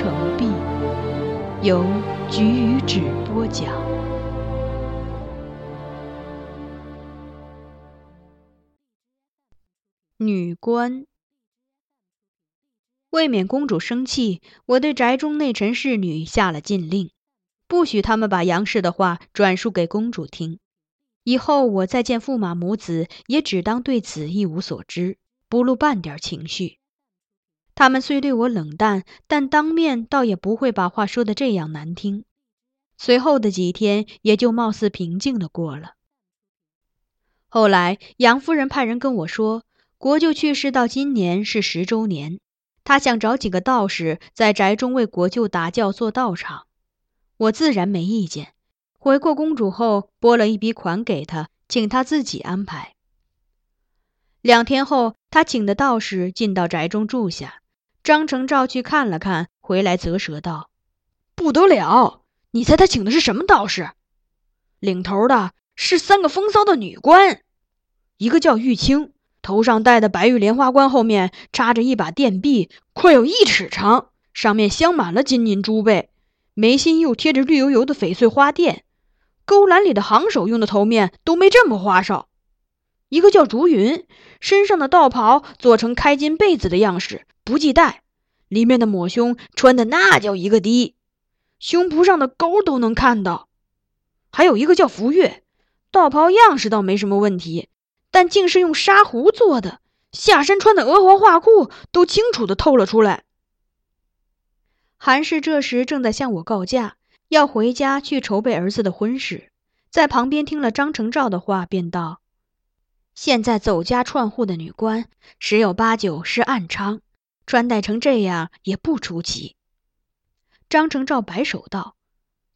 成碧》。由菊与纸播讲。女官，为免公主生气，我对宅中内臣侍女下了禁令，不许他们把杨氏的话转述给公主听。以后我再见驸马母子，也只当对此一无所知，不露半点情绪。他们虽对我冷淡，但当面倒也不会把话说得这样难听。随后的几天也就貌似平静的过了。后来杨夫人派人跟我说，国舅去世到今年是十周年，他想找几个道士在宅中为国舅打轿做道场。我自然没意见，回过公主后拨了一笔款给他，请他自己安排。两天后，他请的道士进到宅中住下。张成照去看了看，回来啧舌道：“不得了！你猜他请的是什么道士？领头的是三个风骚的女官，一个叫玉清，头上戴的白玉莲花冠后面插着一把电臂，快有一尺长，上面镶满了金银珠贝，眉心又贴着绿油油的翡翠花钿，勾栏里的行首用的头面都没这么花哨。一个叫竹云，身上的道袍做成开襟被子的样式。”不系带，里面的抹胸穿的那叫一个低，胸脯上的沟都能看到。还有一个叫福月，道袍样式倒没什么问题，但竟是用纱狐做的，下身穿的鹅黄画裤都清楚的透了出来。韩氏这时正在向我告假，要回家去筹备儿子的婚事，在旁边听了张成照的话，便道：“现在走家串户的女官，十有八九是暗娼。”穿戴成这样也不出奇。张成照摆手道：“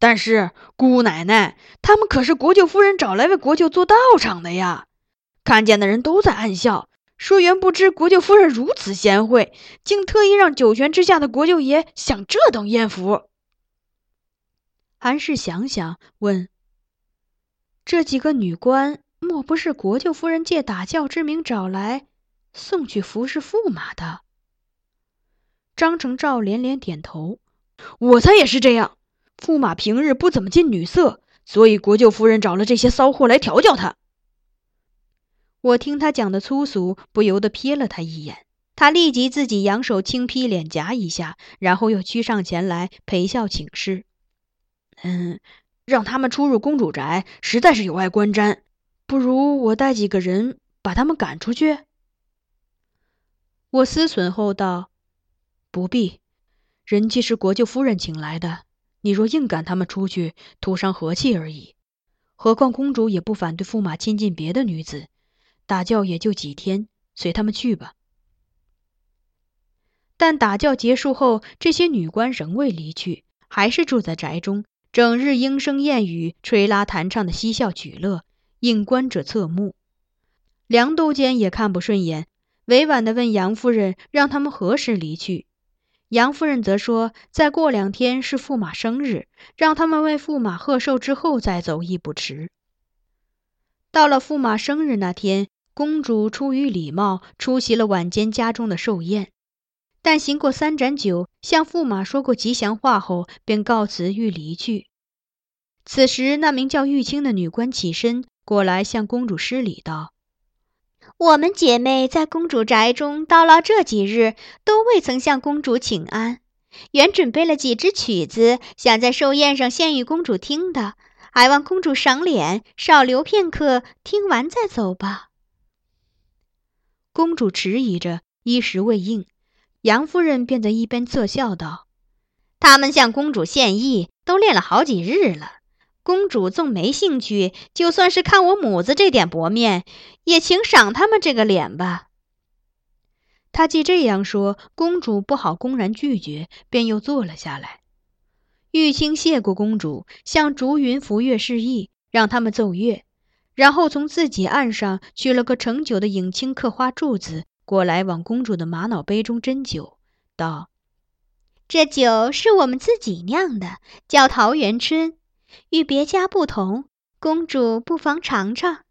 但是姑奶奶，他们可是国舅夫人找来为国舅做道场的呀！看见的人都在暗笑，说原不知国舅夫人如此贤惠，竟特意让九泉之下的国舅爷享这等艳福。”韩氏想想，问：“这几个女官，莫不是国舅夫人借打轿之名找来，送去服侍驸马的？”张成照连连点头，我猜也是这样。驸马平日不怎么近女色，所以国舅夫人找了这些骚货来调教他。我听他讲的粗俗，不由得瞥了他一眼。他立即自己扬手轻劈脸颊一下，然后又趋上前来陪笑请示：“嗯，让他们出入公主宅，实在是有碍观瞻。不如我带几个人把他们赶出去。”我思忖后道。不必，人既是国舅夫人请来的，你若硬赶他们出去，徒伤和气而已。何况公主也不反对驸马亲近别的女子，打教也就几天，随他们去吧。但打教结束后，这些女官仍未离去，还是住在宅中，整日莺声燕语、吹拉弹唱的嬉笑取乐，引观者侧目。梁都监也看不顺眼，委婉地问杨夫人：“让他们何时离去？”杨夫人则说：“再过两天是驸马生日，让他们为驸马贺寿之后再走亦不迟。”到了驸马生日那天，公主出于礼貌出席了晚间家中的寿宴。但行过三盏酒，向驸马说过吉祥话后，便告辞欲离去。此时，那名叫玉清的女官起身过来，向公主施礼道：“我们姐妹在公主宅中叨唠这几日，都未曾向公主请安。原准备了几支曲子，想在寿宴上献与公主听的，还望公主赏脸，少留片刻，听完再走吧。”公主迟疑着，一时未应。杨夫人便在一边侧笑道：“他们向公主献艺，都练了好几日了。公主纵没兴趣，就算是看我母子这点薄面，也请赏他们这个脸吧。”他既这样说，公主不好公然拒绝，便又坐了下来。玉清谢过公主，向竹云、福月示意，让他们奏乐，然后从自己案上取了个盛酒的影青刻花柱子。过来往公主的玛瑙杯中斟酒，道：“这酒是我们自己酿的，叫桃源春，与别家不同。公主不妨尝尝。”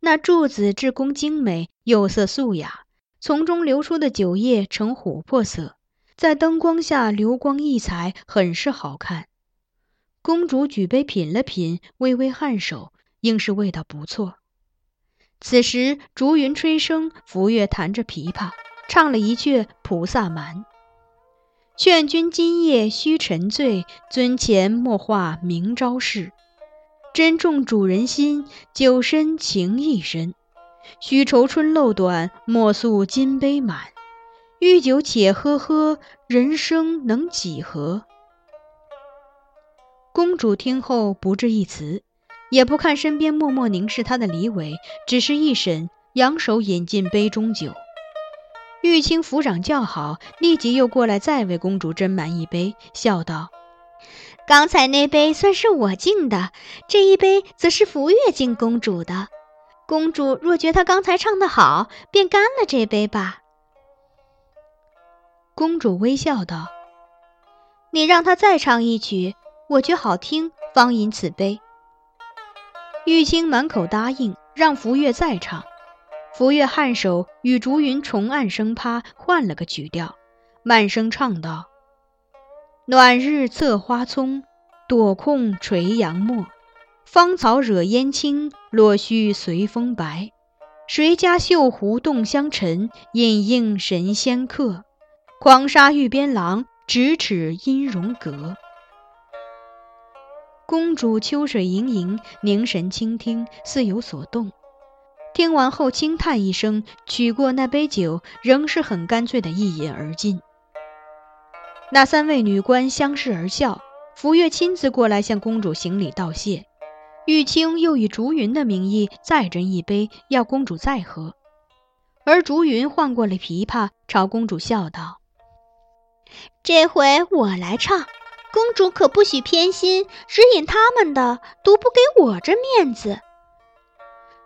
那柱子制工精美，釉色素雅，从中流出的酒液呈琥珀色，在灯光下流光溢彩，很是好看。公主举杯品了品，微微颔首，应是味道不错。此时，竹云吹笙，福月弹着琵琶，唱了一阙《菩萨蛮》：“劝君今夜须沉醉，尊前莫话明朝事。珍重主人心，酒深情亦深。须愁春漏短，莫诉金杯满。欲酒且喝喝，人生能几何？”公主听后不置一词。也不看身边默默凝视她的李伟，只是一审，扬手饮尽杯中酒。玉清抚掌叫好，立即又过来再为公主斟满一杯，笑道：“刚才那杯算是我敬的，这一杯则是福月敬公主的。公主若觉她刚才唱得好，便干了这杯吧。”公主微笑道：“你让她再唱一曲，我觉好听，方饮此杯。”玉清满口答应，让福月再唱。福月颔首，与竹云重按声趴，换了个曲调，慢声唱道：“暖日侧花葱，朵控垂杨墨。芳草惹烟青，落絮随风白。谁家绣壶动香尘，隐映神仙客。狂沙玉边郎，咫尺音容阁。”公主秋水盈盈，凝神倾听，似有所动。听完后轻叹一声，取过那杯酒，仍是很干脆的一饮而尽。那三位女官相视而笑，福月亲自过来向公主行礼道谢。玉清又以竹云的名义再斟一杯，要公主再喝。而竹云换过了琵琶，朝公主笑道：“这回我来唱。”公主可不许偏心，只引他们的，独不给我这面子。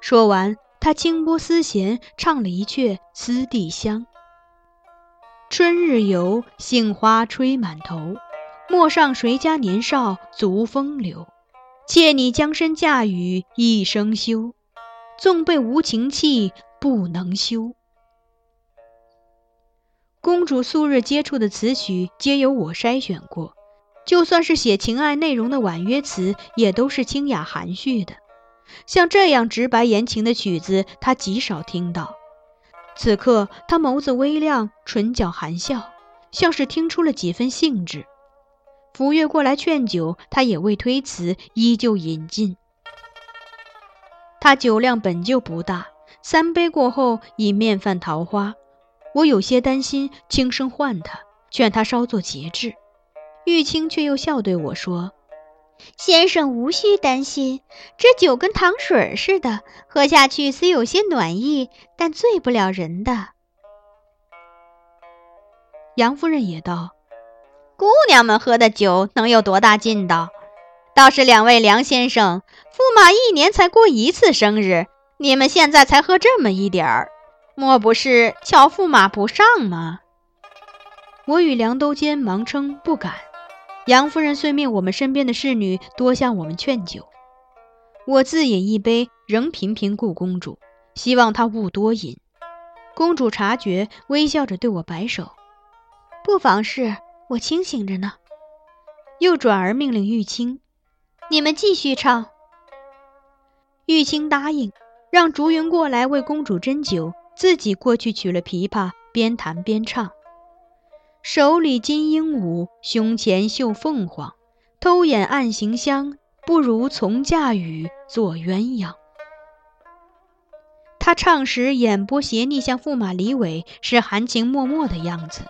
说完，他轻拨丝弦，唱了一阙《思帝乡》：春日游，杏花吹满头。陌上谁家年少足风流？妾拟将身嫁与一生休。纵被无情弃，不能休。公主素日接触的词曲，皆由我筛选过。就算是写情爱内容的婉约词，也都是清雅含蓄的。像这样直白言情的曲子，他极少听到。此刻，他眸子微亮，唇角含笑，像是听出了几分兴致。福月过来劝酒，他也未推辞，依旧饮尽。他酒量本就不大，三杯过后已面泛桃花。我有些担心，轻声唤他，劝他稍作节制。玉清却又笑对我说：“先生无需担心，这酒跟糖水似的，喝下去虽有些暖意，但醉不了人的。”杨夫人也道：“姑娘们喝的酒能有多大劲道？倒是两位梁先生，驸马一年才过一次生日，你们现在才喝这么一点儿，莫不是瞧驸马不上吗？”我与梁都监忙称不敢。杨夫人遂命我们身边的侍女多向我们劝酒。我自饮一杯，仍频频顾公主，希望她勿多饮。公主察觉，微笑着对我摆手：“不妨事，我清醒着呢。”又转而命令玉清：“你们继续唱。”玉清答应，让竹云过来为公主斟酒，自己过去取了琵琶，边弹边唱。手里金鹦鹉，胸前绣凤凰，偷眼暗行香，不如从嫁与做鸳鸯。他唱时眼波斜睨向驸马李伟，是含情脉脉的样子，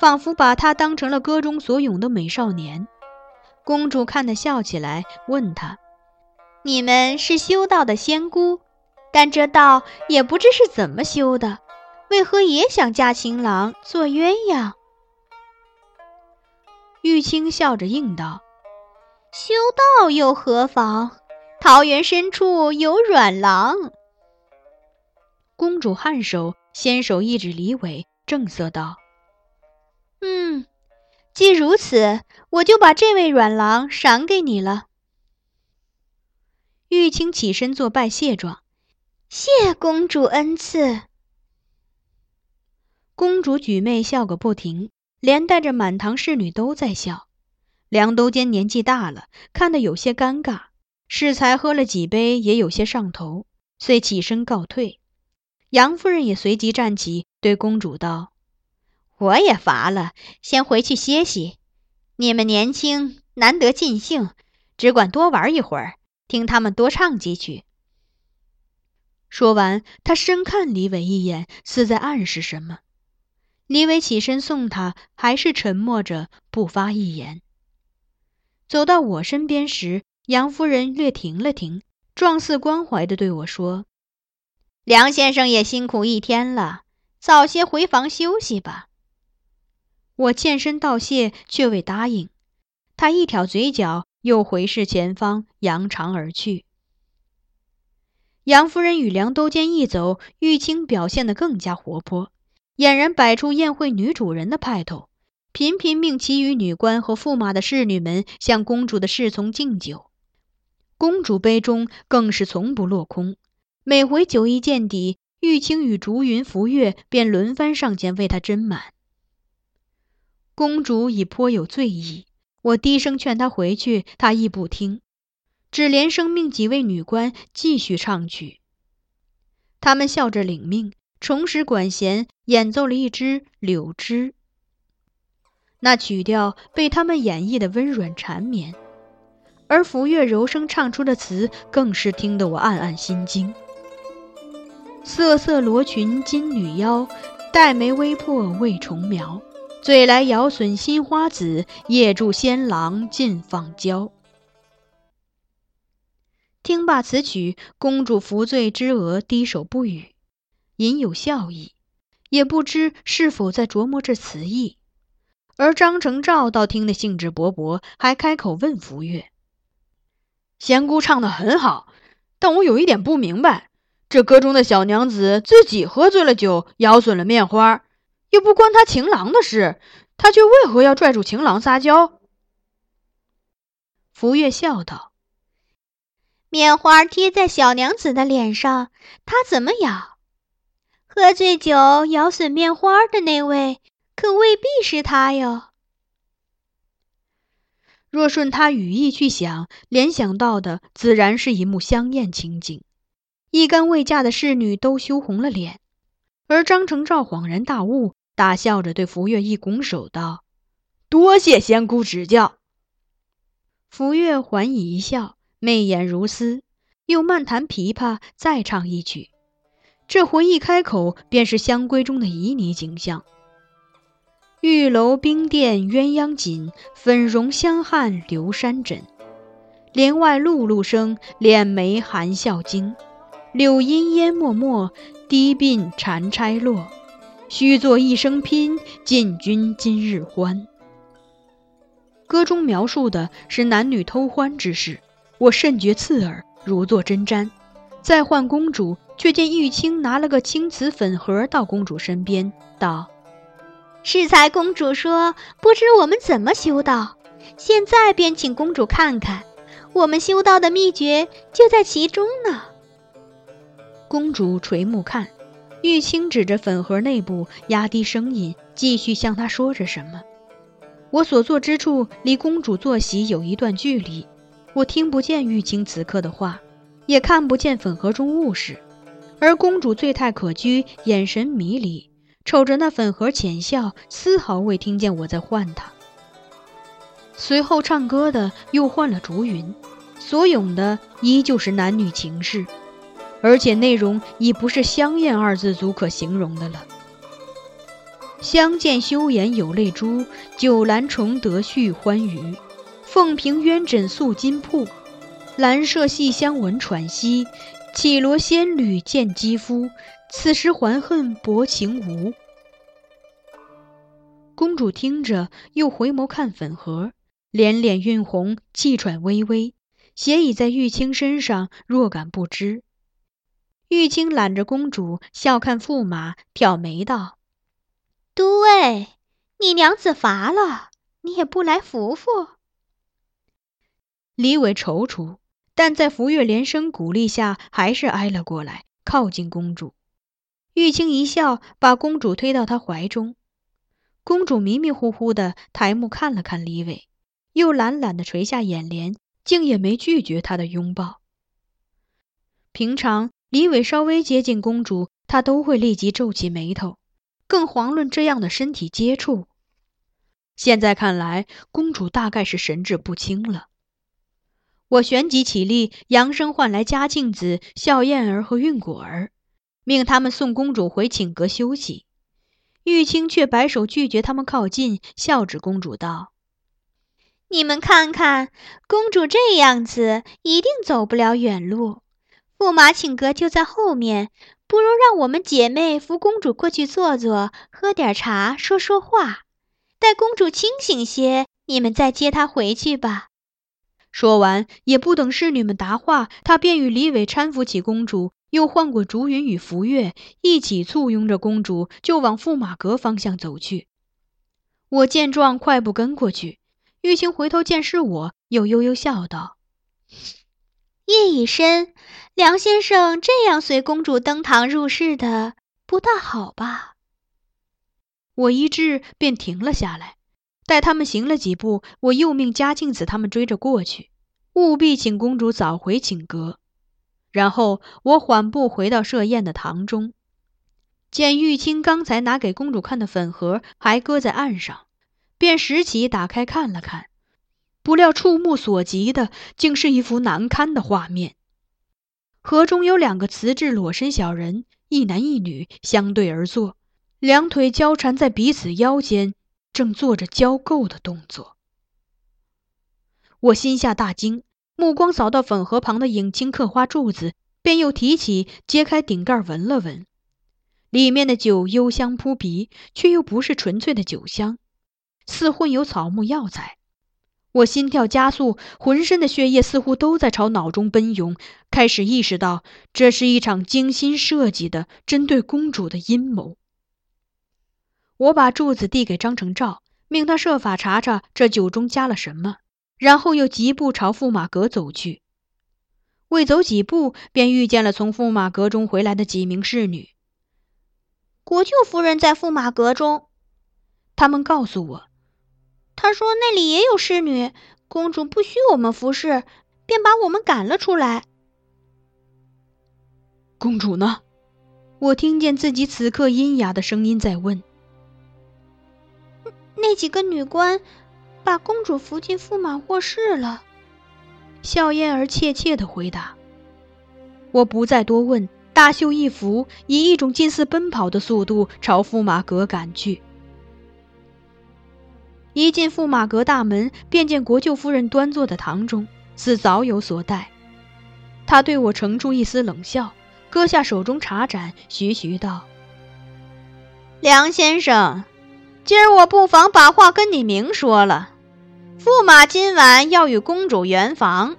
仿佛把他当成了歌中所咏的美少年。公主看得笑起来，问他：“你们是修道的仙姑，但这道也不知是怎么修的，为何也想嫁情郎做鸳鸯？”玉清笑着应道：“修道又何妨？桃源深处有软郎。”公主颔首，纤手一指李伟，正色道：“嗯，既如此，我就把这位软郎赏给你了。”玉清起身作拜谢状：“谢公主恩赐。”公主举妹笑个不停。连带着满堂侍女都在笑，梁都监年纪大了，看得有些尴尬，适才喝了几杯，也有些上头，遂起身告退。杨夫人也随即站起，对公主道：“我也乏了，先回去歇息。你们年轻，难得尽兴，只管多玩一会儿，听他们多唱几曲。”说完，他深看李伟一眼，似在暗示什么。李伟起身送他，还是沉默着，不发一言。走到我身边时，杨夫人略停了停，状似关怀地对我说：“梁先生也辛苦一天了，早些回房休息吧。”我欠身道谢，却未答应。他一挑嘴角，又回视前方，扬长而去。杨夫人与梁都监一走，玉清表现得更加活泼。俨然摆出宴会女主人的派头，频频命其余女官和驸马的侍女们向公主的侍从敬酒。公主杯中更是从不落空，每回酒意见底，玉清与竹云、浮月便轮番上前为她斟满。公主已颇有醉意，我低声劝她回去，她亦不听，只连声命几位女官继续唱曲。他们笑着领命。重拾管弦，演奏了一支《柳枝》。那曲调被他们演绎的温软缠绵，而福月柔声唱出的词，更是听得我暗暗心惊。瑟瑟罗裙金缕腰，黛眉微破未重描。醉来摇损新花子，夜住仙郎尽放娇。听罢此曲，公主扶醉之额，低首不语。隐有笑意，也不知是否在琢磨这词意。而张成照倒听得兴致勃勃，还开口问福月：“仙姑唱得很好，但我有一点不明白，这歌中的小娘子自己喝醉了酒，咬损了面花，又不关她情郎的事，她却为何要拽住情郎撒娇？”福月笑道：“面花贴在小娘子的脸上，她怎么咬？”喝醉酒咬损面花的那位，可未必是他哟。若顺他语意去想，联想到的自然是一幕香艳情景。一干未嫁的侍女都羞红了脸，而张成照恍然大悟，大笑着对福月一拱手道：“多谢仙姑指教。”福月还以一笑，媚眼如丝，又慢弹琵琶，再唱一曲。这回一开口，便是香闺中的旖旎景象。玉楼冰殿鸳鸯锦，粉容香汉流山枕。帘外露露声，敛眉含笑惊。柳阴烟漠漠，低鬓缠钗落。须作一生拼，尽君今日欢。歌中描述的是男女偷欢之事，我甚觉刺耳，如坐针毡。再唤公主，却见玉清拿了个青瓷粉盒到公主身边，道：“适才公主说不知我们怎么修道，现在便请公主看看，我们修道的秘诀就在其中呢。”公主垂目看。玉清指着粉盒内部，压低声音，继续向她说着什么。我所坐之处离公主坐席有一段距离，我听不见玉清此刻的话，也看不见粉盒中物事。而公主醉态可掬，眼神迷离，瞅着那粉盒浅笑，丝毫未听见我在唤她。随后唱歌的又换了竹云，所咏的依旧是男女情事。而且内容已不是“香艳”二字足可形容的了。相见羞颜有泪珠，酒阑重得续欢娱。凤屏鸳枕素金铺，兰麝细香闻喘息。绮罗仙侣见肌肤，此时还恨薄情无。公主听着，又回眸看粉盒，脸脸晕红，气喘微微，斜倚在玉清身上，若感不知。玉清揽着公主，笑看驸马，挑眉道：“都尉，你娘子乏了，你也不来扶扶。”李伟踌躇，但在福月连声鼓励下，还是挨了过来，靠近公主。玉清一笑，把公主推到他怀中。公主迷迷糊糊的抬目看了看李伟，又懒懒的垂下眼帘，竟也没拒绝他的拥抱。平常。李伟稍微接近公主，他都会立即皱起眉头，更遑论这样的身体接触。现在看来，公主大概是神志不清了。我旋即起立，扬声唤来嘉庆子、笑燕儿和韵果儿，命他们送公主回寝阁休息。玉清却摆手拒绝他们靠近，笑指公主道：“你们看看，公主这样子，一定走不了远路。”驸马请阁就在后面，不如让我们姐妹扶公主过去坐坐，喝点茶，说说话。待公主清醒些，你们再接她回去吧。说完，也不等侍女们答话，他便与李伟搀扶起公主，又唤过竹云与福月，一起簇拥着公主就往驸马阁方向走去。我见状，快步跟过去。玉清回头见是我，又悠悠笑道。夜已深，梁先生这样随公主登堂入室的，不大好吧？我一滞，便停了下来。待他们行了几步，我又命嘉庆子他们追着过去，务必请公主早回寝阁。然后我缓步回到设宴的堂中，见玉清刚才拿给公主看的粉盒还搁在案上，便拾起打开看了看。不料触目所及的，竟是一幅难堪的画面。盒中有两个瓷质裸身小人，一男一女相对而坐，两腿交缠在彼此腰间，正做着交媾的动作。我心下大惊，目光扫到粉盒旁的影青刻花柱子，便又提起揭开顶盖闻了闻，里面的酒幽香扑鼻，却又不是纯粹的酒香，似混有草木药材。我心跳加速，浑身的血液似乎都在朝脑中奔涌，开始意识到这是一场精心设计的针对公主的阴谋。我把柱子递给张成照，命他设法查查这酒中加了什么，然后又疾步朝驸马阁走去。未走几步，便遇见了从驸马阁中回来的几名侍女。国舅夫人在驸马阁中，他们告诉我。他说：“那里也有侍女，公主不许我们服侍，便把我们赶了出来。”公主呢？我听见自己此刻阴哑的声音在问。那几个女官把公主扶进驸马卧室了。笑燕儿怯怯的回答。我不再多问，大袖一拂，以一种近似奔跑的速度朝驸马阁赶去。一进驸马阁大门，便见国舅夫人端坐的堂中，似早有所待。他对我呈出一丝冷笑，搁下手中茶盏，徐徐道：“梁先生，今儿我不妨把话跟你明说了。驸马今晚要与公主圆房，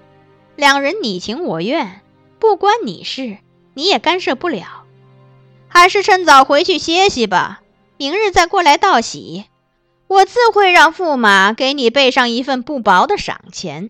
两人你情我愿，不关你事，你也干涉不了。还是趁早回去歇息吧，明日再过来道喜。”我自会让驸马给你备上一份不薄的赏钱。